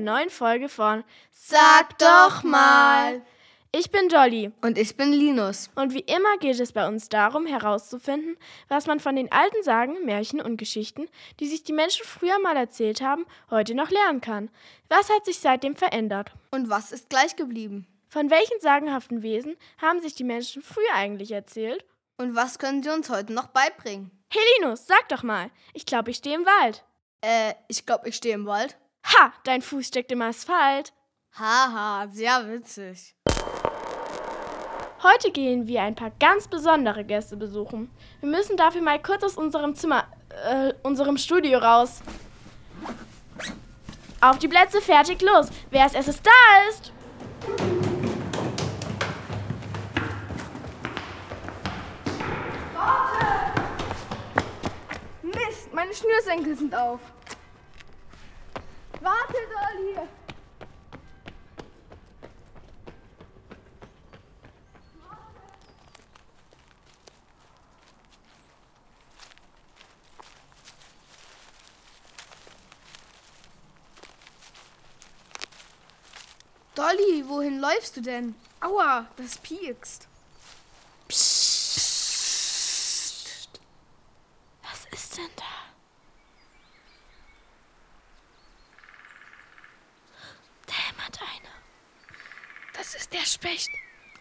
einer neuen Folge von Sag doch mal. Ich bin Dolly Und ich bin Linus. und wie immer geht es bei uns darum herauszufinden, was man von den alten Sagen, Märchen und Geschichten, die sich die Menschen früher mal erzählt haben, heute noch lernen kann. Was hat sich seitdem verändert? Und was ist gleich geblieben? Von welchen sagenhaften Wesen haben sich die Menschen früher eigentlich erzählt? Und was können sie uns heute noch beibringen? Hey Linus, sag doch mal. Ich glaube, ich stehe im Wald. Äh, ich glaube, ich stehe im Wald. Ha, dein Fuß steckt im Asphalt. Haha, sehr witzig. Heute gehen wir ein paar ganz besondere Gäste besuchen. Wir müssen dafür mal kurz aus unserem Zimmer, äh, unserem Studio raus. Auf die Plätze, fertig, los. Wer als erstes da ist? Mist, meine Schnürsenkel sind auf. Warte, Dolly. Dolly, wohin läufst du denn? Aua, das piekst. Was ist denn da? Da hämmert einer. Das ist der Specht.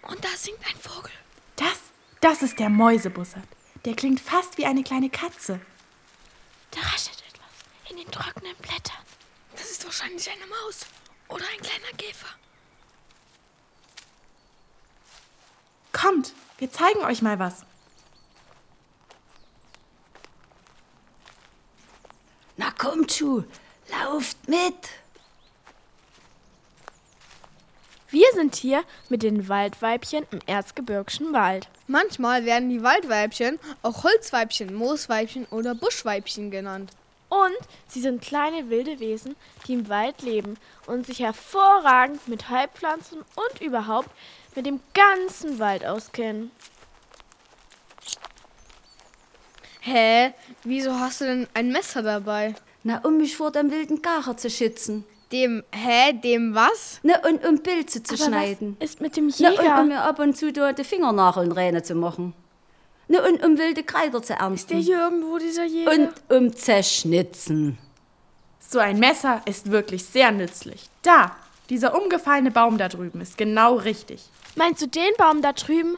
Und da singt ein Vogel. Das, das ist der Mäusebussard. Der klingt fast wie eine kleine Katze. Da raschelt etwas in den trockenen Blättern. Das ist wahrscheinlich eine Maus oder ein kleiner Käfer. Kommt, wir zeigen euch mal was. Na kommt schon, lauft mit. Wir sind hier mit den Waldweibchen im Erzgebirgischen Wald. Manchmal werden die Waldweibchen auch Holzweibchen, Moosweibchen oder Buschweibchen genannt. Und sie sind kleine wilde Wesen, die im Wald leben und sich hervorragend mit Heilpflanzen und überhaupt mit dem ganzen Wald auskennen. Hä? Wieso hast du denn ein Messer dabei? Na, um mich vor dem wilden Gacher zu schützen. Dem, hä, dem was? Na, und um Pilze zu Aber schneiden. was ist mit dem Na, und Jäger? um mir ab und zu da die Fingernageln reine zu machen. Na, und um wilde Kräuter zu Der ernten. hier irgendwo, dieser Jäger? Und um zerschnitzen. So ein Messer ist wirklich sehr nützlich. Da, dieser umgefallene Baum da drüben ist genau richtig. Meinst du den Baum da drüben?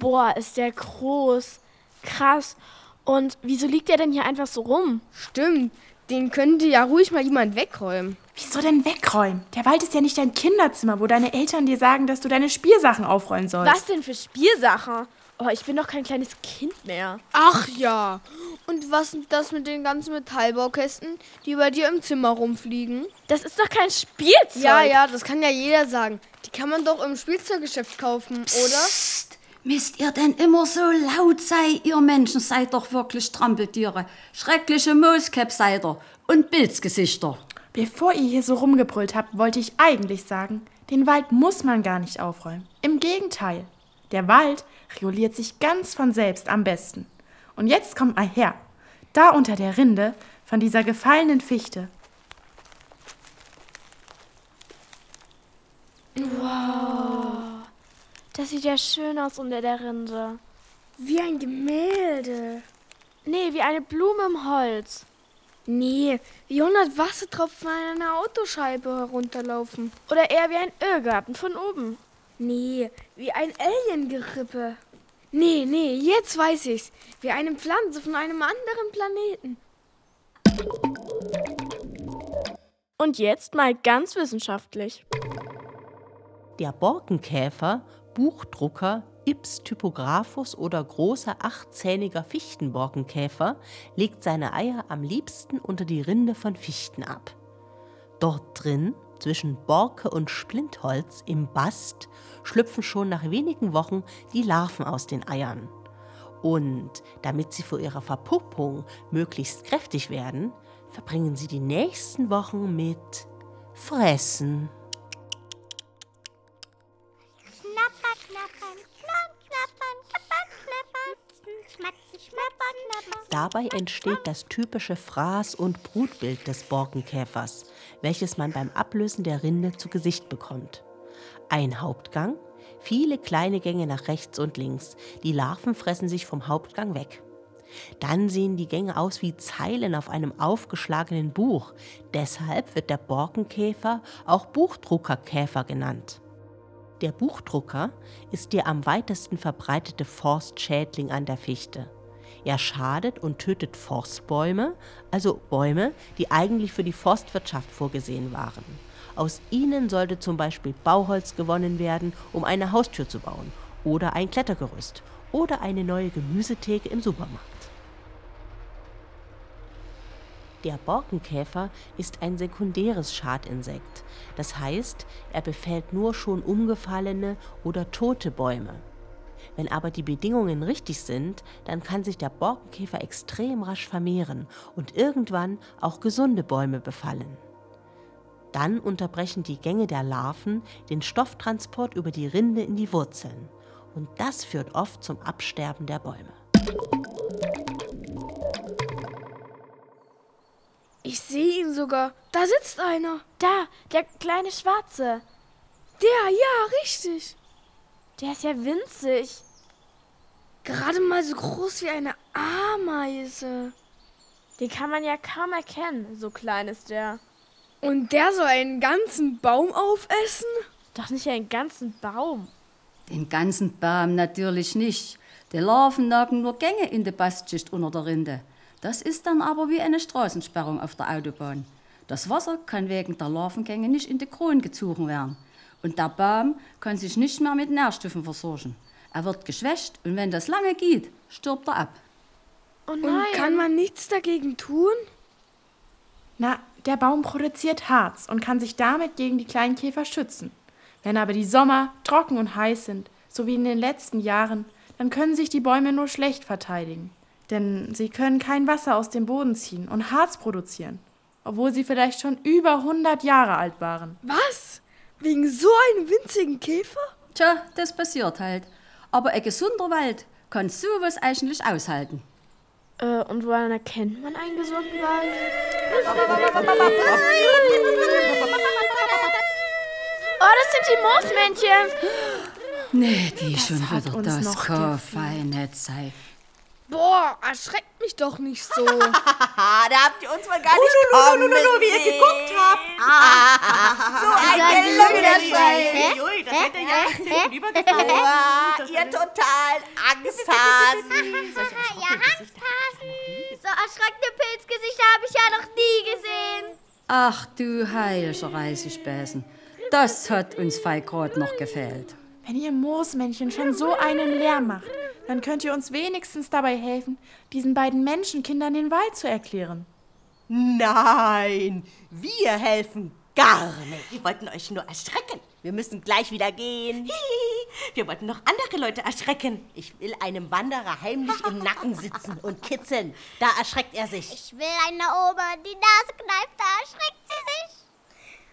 Boah, ist der groß. Krass. Und wieso liegt der denn hier einfach so rum? Stimmt, den könnte ja ruhig mal jemand wegräumen. Wieso denn wegräumen? Der Wald ist ja nicht dein Kinderzimmer, wo deine Eltern dir sagen, dass du deine Spielsachen aufräumen sollst. Was denn für Spielsachen? Oh, ich bin doch kein kleines Kind mehr. Ach ja. Und was ist das mit den ganzen Metallbaukästen, die bei dir im Zimmer rumfliegen? Das ist doch kein Spielzeug. Ja, ja, das kann ja jeder sagen. Die kann man doch im Spielzeuggeschäft kaufen, oder? Müsst ihr denn immer so laut sein? Ihr Menschen seid doch wirklich Trampeltiere. Schreckliche Mooskäpp seid ihr. Und Pilzgesichter. Bevor ihr hier so rumgebrüllt habt, wollte ich eigentlich sagen, den Wald muss man gar nicht aufräumen. Im Gegenteil. Der Wald reguliert sich ganz von selbst am besten. Und jetzt kommt mal her. Da unter der Rinde von dieser gefallenen Fichte. Das sieht ja schön aus unter der Rinde. Wie ein Gemälde. Nee, wie eine Blume im Holz. Nee, wie 100 Wassertropfen an einer Autoscheibe herunterlaufen. Oder eher wie ein Irrgarten von oben. Nee, wie ein Aliengerippe. Nee, nee, jetzt weiß ich's. Wie eine Pflanze von einem anderen Planeten. Und jetzt mal ganz wissenschaftlich. Der Borkenkäfer, Buchdrucker, Ips typographus oder großer achtzähniger Fichtenborkenkäfer legt seine Eier am liebsten unter die Rinde von Fichten ab. Dort drin, zwischen Borke und Splintholz im Bast, schlüpfen schon nach wenigen Wochen die Larven aus den Eiern. Und damit sie vor ihrer Verpuppung möglichst kräftig werden, verbringen sie die nächsten Wochen mit Fressen. Dabei entsteht das typische Fraß- und Brutbild des Borkenkäfers, welches man beim Ablösen der Rinde zu Gesicht bekommt. Ein Hauptgang, viele kleine Gänge nach rechts und links. Die Larven fressen sich vom Hauptgang weg. Dann sehen die Gänge aus wie Zeilen auf einem aufgeschlagenen Buch. Deshalb wird der Borkenkäfer auch Buchdruckerkäfer genannt. Der Buchdrucker ist der am weitesten verbreitete Forstschädling an der Fichte. Er schadet und tötet Forstbäume, also Bäume, die eigentlich für die Forstwirtschaft vorgesehen waren. Aus ihnen sollte zum Beispiel Bauholz gewonnen werden, um eine Haustür zu bauen, oder ein Klettergerüst, oder eine neue Gemüsetheke im Supermarkt. Der Borkenkäfer ist ein sekundäres Schadinsekt. Das heißt, er befällt nur schon umgefallene oder tote Bäume. Wenn aber die Bedingungen richtig sind, dann kann sich der Borkenkäfer extrem rasch vermehren und irgendwann auch gesunde Bäume befallen. Dann unterbrechen die Gänge der Larven den Stofftransport über die Rinde in die Wurzeln. Und das führt oft zum Absterben der Bäume. Ich sehe ihn sogar. Da sitzt einer. Da, der kleine Schwarze. Der, ja, richtig. Der ist ja winzig. Gerade mal so groß wie eine Ameise. Den kann man ja kaum erkennen, so klein ist der. Und der soll einen ganzen Baum aufessen? Doch nicht einen ganzen Baum. Den ganzen Baum natürlich nicht. Die Larven nagen nur Gänge in die Bastschicht unter der Rinde. Das ist dann aber wie eine Straßensperrung auf der Autobahn. Das Wasser kann wegen der Larvengänge nicht in die Kronen gezogen werden. Und der Baum kann sich nicht mehr mit Nährstoffen versorgen. Er wird geschwächt und wenn das lange geht, stirbt er ab. Oh nein. Und kann man nichts dagegen tun? Na, der Baum produziert Harz und kann sich damit gegen die kleinen Käfer schützen. Wenn aber die Sommer trocken und heiß sind, so wie in den letzten Jahren, dann können sich die Bäume nur schlecht verteidigen. Denn sie können kein Wasser aus dem Boden ziehen und Harz produzieren, obwohl sie vielleicht schon über 100 Jahre alt waren. Was? Wegen so einem winzigen Käfer? Tja, das passiert halt. Aber ein gesunder Wald kann sowas eigentlich aushalten. Äh, und woran erkennt man einen gesunden Wald? Oh, das sind die Moosmännchen. Nee, die schon hat wieder uns das Kaffee sei. Boah, erschreckt mich doch nicht so. Ah, da habt ihr uns mal gar nicht kommen wie ihr geguckt habt. So ein Hä? Ui, das hätte ja gegenübergefallen. Ah, ihr total Angsthasen. Ja, Angsthasen. So erschreckende Pilzgesichter habe ich ja noch nie gesehen. Ach du heiliger Reisigspäßen. Das hat uns Fei grad noch gefehlt. Wenn ihr Moosmännchen schon so einen Lärm macht, dann könnt ihr uns wenigstens dabei helfen, diesen beiden Menschenkindern den Wald zu erklären. Nein, wir helfen gar nicht. Wir wollten euch nur erschrecken. Wir müssen gleich wieder gehen. Hihi. Wir wollten noch andere Leute erschrecken. Ich will einem Wanderer heimlich im Nacken sitzen und kitzeln. Da erschreckt er sich. Ich will eine Oma die Nase kneift, da erschreckt sie sich.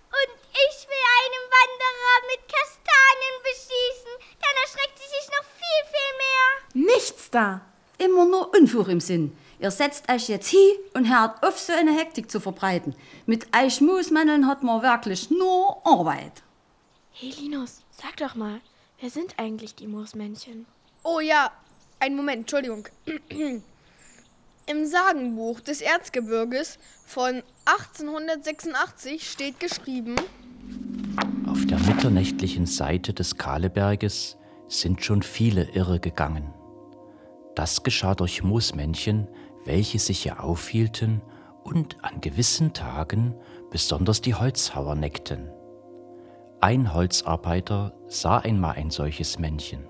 Und ich will einen Wanderer mit Kastanien beschießen, dann erschreckt sie sich noch viel, viel mehr. Nichts da! Immer nur Unfug im Sinn. Ihr setzt euch jetzt hier und hört auf, so eine Hektik zu verbreiten. Mit euch Moosmänneln hat man wirklich nur Arbeit. Hey Linus, sag doch mal, wer sind eigentlich die Moosmännchen? Oh ja, einen Moment, Entschuldigung. Im Sagenbuch des Erzgebirges von 1886 steht geschrieben, Auf der mitternächtlichen Seite des Kahleberges sind schon viele Irre gegangen. Das geschah durch Moosmännchen, welche sich hier aufhielten und an gewissen Tagen besonders die Holzhauer neckten. Ein Holzarbeiter sah einmal ein solches Männchen.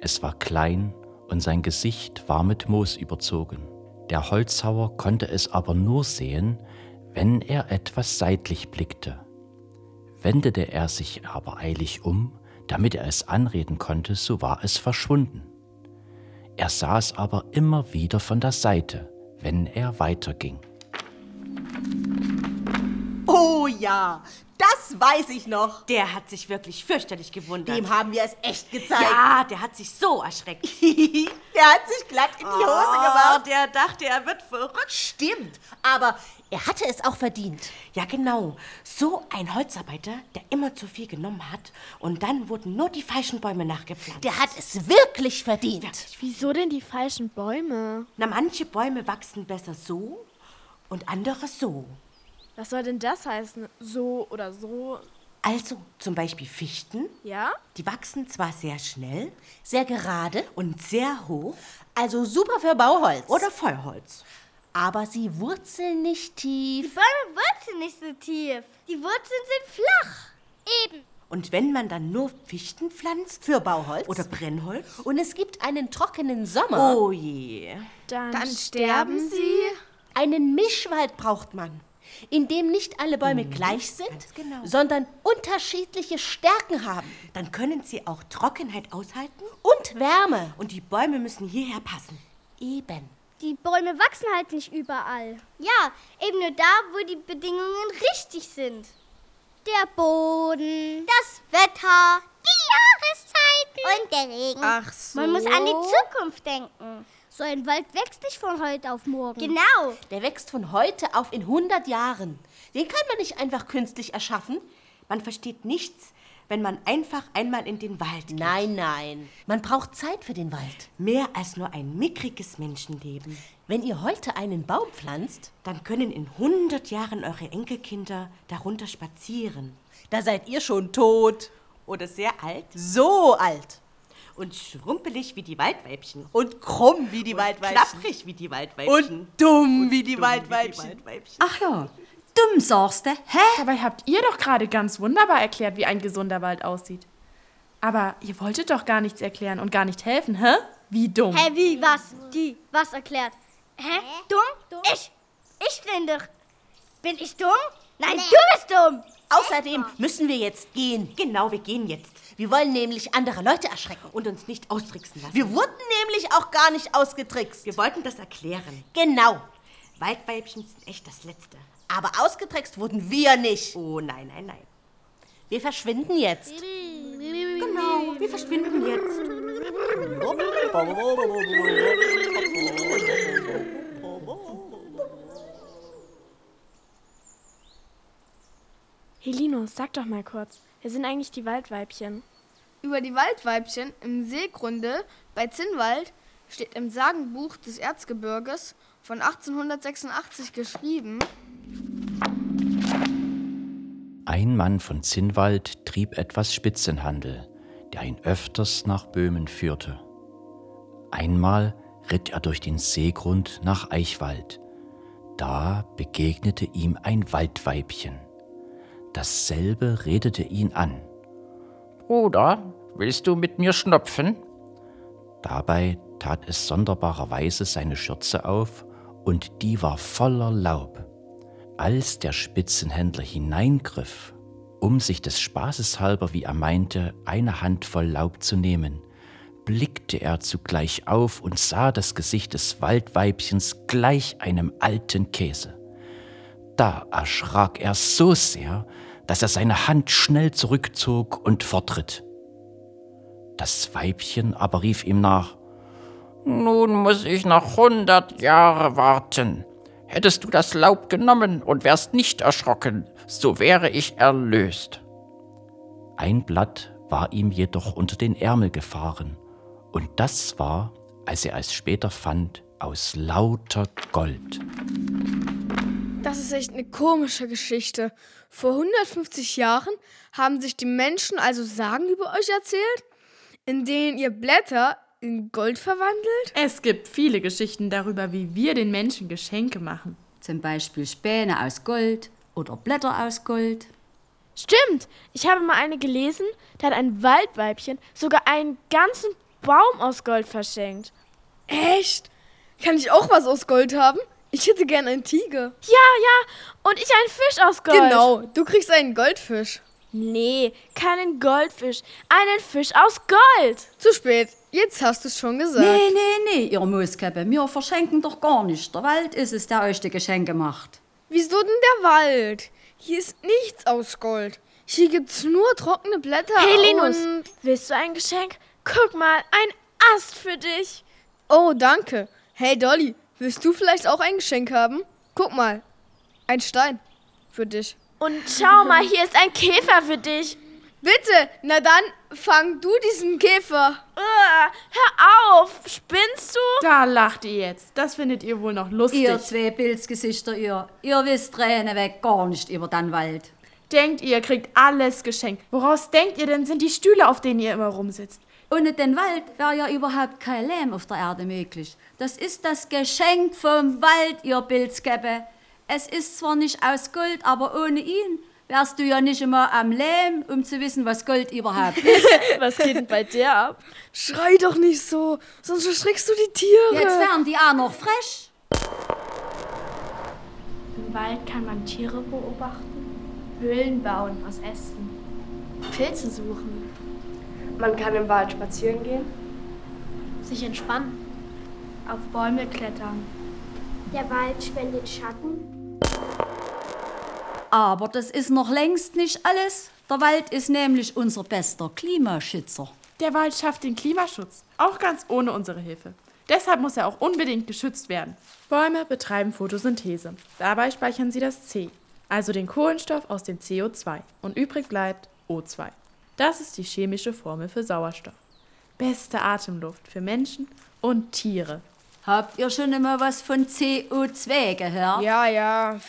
Es war klein und sein Gesicht war mit Moos überzogen. Der Holzhauer konnte es aber nur sehen, wenn er etwas seitlich blickte. Wendete er sich aber eilig um, damit er es anreden konnte, so war es verschwunden. Er sah es aber immer wieder von der Seite, wenn er weiterging. Oh ja, Das weiß ich noch. Der hat sich wirklich fürchterlich gewundert. Dem haben wir es echt gezeigt. ja, der hat sich so erschreckt. der hat sich glatt in die Hose gemacht. Oh, der dachte, er wird verrückt. Stimmt, aber er hatte es auch verdient. Ja, genau. So ein Holzarbeiter, der immer zu viel genommen hat und dann wurden nur die falschen Bäume nachgepflanzt. Der hat es wirklich verdient. Wieso denn die falschen Bäume? Na, manche Bäume wachsen besser so und andere so. Was soll denn das heißen? So oder so? Also zum Beispiel Fichten. Ja? Die wachsen zwar sehr schnell Sehr gerade, und sehr hoch also super für Bauholz. oder Feuerholz. aber sie wurzeln nicht tief. Bäume wurzeln nicht so tief. Die Wurzeln sind flach. Eben. Und wenn man dann nur Fichten pflanzt Für Bauholz. oder Brennholz, Und es gibt einen trockenen Sommer. oh je. Dann, Dann sterben sie. Einen Mischwald braucht man, in dem nicht alle Bäume gleich sind, genau. sondern unterschiedliche Stärken haben Dann können sie auch Trockenheit aushalten und Wärme. und die Bäume müssen hierher passen. Eben. Die Bäume wachsen halt nicht überall. Ja, eben nur da, wo die Bedingungen richtig sind. Der Boden, das Wetter, die Jahreszeiten und der Regen. Ach so. Man muss an die Zukunft denken. So ein Wald wächst nicht von heute auf morgen. Genau. Der wächst von heute auf in 100 Jahren. Den kann man nicht einfach künstlich erschaffen. Man versteht nichts, wenn man einfach einmal in den Wald geht. Nein, nein. Man braucht Zeit für den Wald. Mehr als nur ein mickriges Menschenleben. Wenn ihr heute einen Baum pflanzt, Dann können in 100 Jahren eure Enkelkinder darunter spazieren. da seid ihr schon tot. Oder sehr alt So alt. Und schrumpelig wie die Waldweibchen. Und krumm wie die Waldweibchen. Klapprig wie die Waldweibchen. Und dumm wie die dumm Waldweibchen. Wie die Waldweibchen. Ach ja, dumm sagst du, hä? Dabei habt ihr doch gerade ganz wunderbar erklärt, wie ein gesunder Wald aussieht. Aber ihr wolltet doch gar nichts erklären und gar nicht helfen, hä? Wie dumm. Hä, wie, was? Die, was erklärt? Hä? Dumm? Ich? Ich bin doch. Bin ich dumm? Nein, du bist dumm. Außerdem müssen wir jetzt gehen. Genau, wir gehen jetzt Wir wollen nämlich andere Leute erschrecken. und uns nicht austricksen lassen. Wir wurden nämlich auch gar nicht ausgetrickst. wir wollten das erklären. Genau. Waldweibchen sind echt das Letzte. Aber ausgetrickst wurden wir nicht. Oh nein, nein, nein. Wir verschwinden jetzt. Genau, wir verschwinden jetzt. Helino, sag doch mal kurz. Wer sind eigentlich die Waldweibchen? Über die Waldweibchen im Seegrunde bei Zinnwald steht im Sagenbuch des Erzgebirges von 1886 geschrieben. Ein Mann von Zinnwald trieb etwas Spitzenhandel, der ihn öfters nach Böhmen führte. Einmal ritt er durch den Seegrund nach Eichwald. Da begegnete ihm ein Waldweibchen. Dasselbe redete ihn an. Bruder, willst du mit mir schnupfen? Dabei tat es sonderbarerweise seine Schürze auf, und die war voller Laub. Als der Spitzenhändler hineingriff, um sich des Spaßes halber, wie er meinte, eine Handvoll Laub zu nehmen, blickte er zugleich auf und sah das Gesicht des Waldweibchens gleich einem alten Käse. Da erschrak er so sehr, dass er seine Hand schnell zurückzog und fortritt. Das Weibchen aber rief ihm nach, Nun muss ich noch hundert Jahre warten. Hättest du das Laub genommen und wärst nicht erschrocken, so wäre ich erlöst. Ein Blatt war ihm jedoch unter den Ärmel gefahren, und das war, als er es später fand, aus lauter Gold. Das ist echt eine komische Geschichte. Vor 150 Jahren haben sich die Menschen also Sagen über euch erzählt, in denen ihr Blätter in Gold verwandelt? Es gibt viele Geschichten darüber, wie wir den Menschen Geschenke machen. Zum Beispiel Späne aus Gold oder Blätter aus Gold. Stimmt, ich habe mal eine gelesen, da hat ein Waldweibchen sogar einen ganzen Baum aus Gold verschenkt. Echt? Kann ich auch was aus Gold haben? Ich hätte gern einen Tiger. Ja, ja, und ich einen Fisch aus Gold. Genau, du kriegst einen Goldfisch. Nee, keinen Goldfisch, einen Fisch aus Gold. Zu spät. Jetzt hast du es schon gesagt. Nee, nee, nee, ihr Mooskäppe, wir verschenken doch gar nicht. Der Wald ist es, der euch die Geschenke macht. Wieso denn der Wald? Hier ist nichts aus Gold. Hier gibt's nur trockene Blätter. Hey Linus, und- willst du ein Geschenk? Guck mal, ein Ast für dich. Oh, danke. Hey Dolly, willst du vielleicht auch ein Geschenk haben? Guck mal. Ein Stein. Für dich. Und schau mal, hier ist ein Käfer für dich. Bitte, na dann fang du diesen Käfer. Uah, hör auf, spinnst du? Da lacht ihr jetzt. Das findet ihr wohl noch lustig. Ihr zwei Pilzgesichter, ihr. Ihr wisst Träne weg gar nicht über den Wald. Denkt ihr, kriegt alles geschenkt. Woraus denkt ihr denn, sind die Stühle, auf denen ihr immer rumsitzt? Ohne den Wald wäre ja überhaupt kein Leben auf der Erde möglich. Das ist das Geschenk vom Wald, ihr Pilzkäppe. Es ist zwar nicht aus Gold, aber ohne ihn wärst du ja nicht immer am Leben, um zu wissen, was Gold überhaupt ist. Was geht denn bei dir ab? Schrei doch nicht so, sonst erschreckst du die Tiere. Jetzt wären die auch noch frisch. Im Wald kann man Tiere beobachten, Höhlen bauen aus Ästen, Pilze suchen, Man kann im Wald spazieren gehen. sich entspannen, auf Bäume klettern. Der Wald spendet Schatten. Aber das ist noch längst nicht alles. Der Wald ist nämlich unser bester Klimaschützer. Der Wald schafft den Klimaschutz, auch ganz ohne unsere Hilfe. Deshalb muss er auch unbedingt geschützt werden. Bäume betreiben Photosynthese. Dabei speichern sie das C, also den Kohlenstoff aus dem CO2. Und übrig bleibt O2. Das ist die chemische Formel für Sauerstoff. Beste Atemluft für Menschen und Tiere. Habt ihr schon immer was von CO2 gehört? Ja, ja.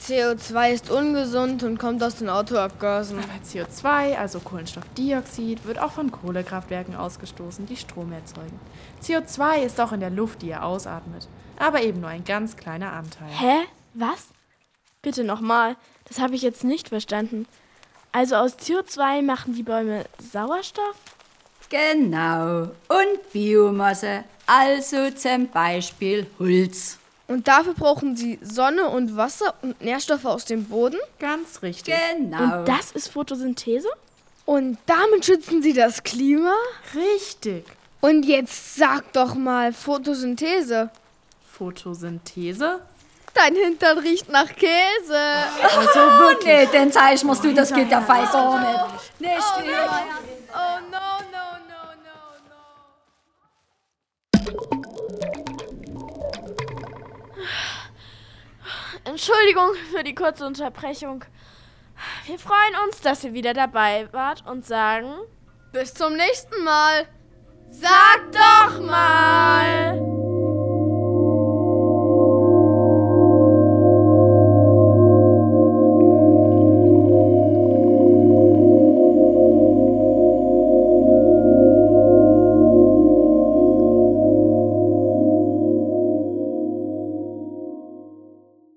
CO2 ist ungesund und kommt aus den Autoabgasen. Aber CO2, also Kohlenstoffdioxid, wird auch von Kohlekraftwerken ausgestoßen, die Strom erzeugen. CO2 ist auch in der Luft, die ihr ausatmet, aber eben nur ein ganz kleiner Anteil. Hä? Was? Bitte nochmal. Das habe ich jetzt nicht verstanden. Also aus CO2 machen die Bäume Sauerstoff? Genau. Und Biomasse. Also zum Beispiel Holz. Und dafür brauchen sie Sonne und Wasser und Nährstoffe aus dem Boden. Ganz richtig. Genau. Und das ist Photosynthese? Und damit schützen sie das Klima. Richtig. Und jetzt sag doch mal Photosynthese. Photosynthese? Dein Hintern riecht nach Käse. Also wirklich. Nee, den zeig mir's du, das geht ja fast gar nicht. Nicht Oh, oh no, no, no, no, no. Entschuldigung für die kurze Unterbrechung. Wir freuen uns, dass ihr wieder dabei wart und sagen, Bis zum nächsten Mal. sag doch mal!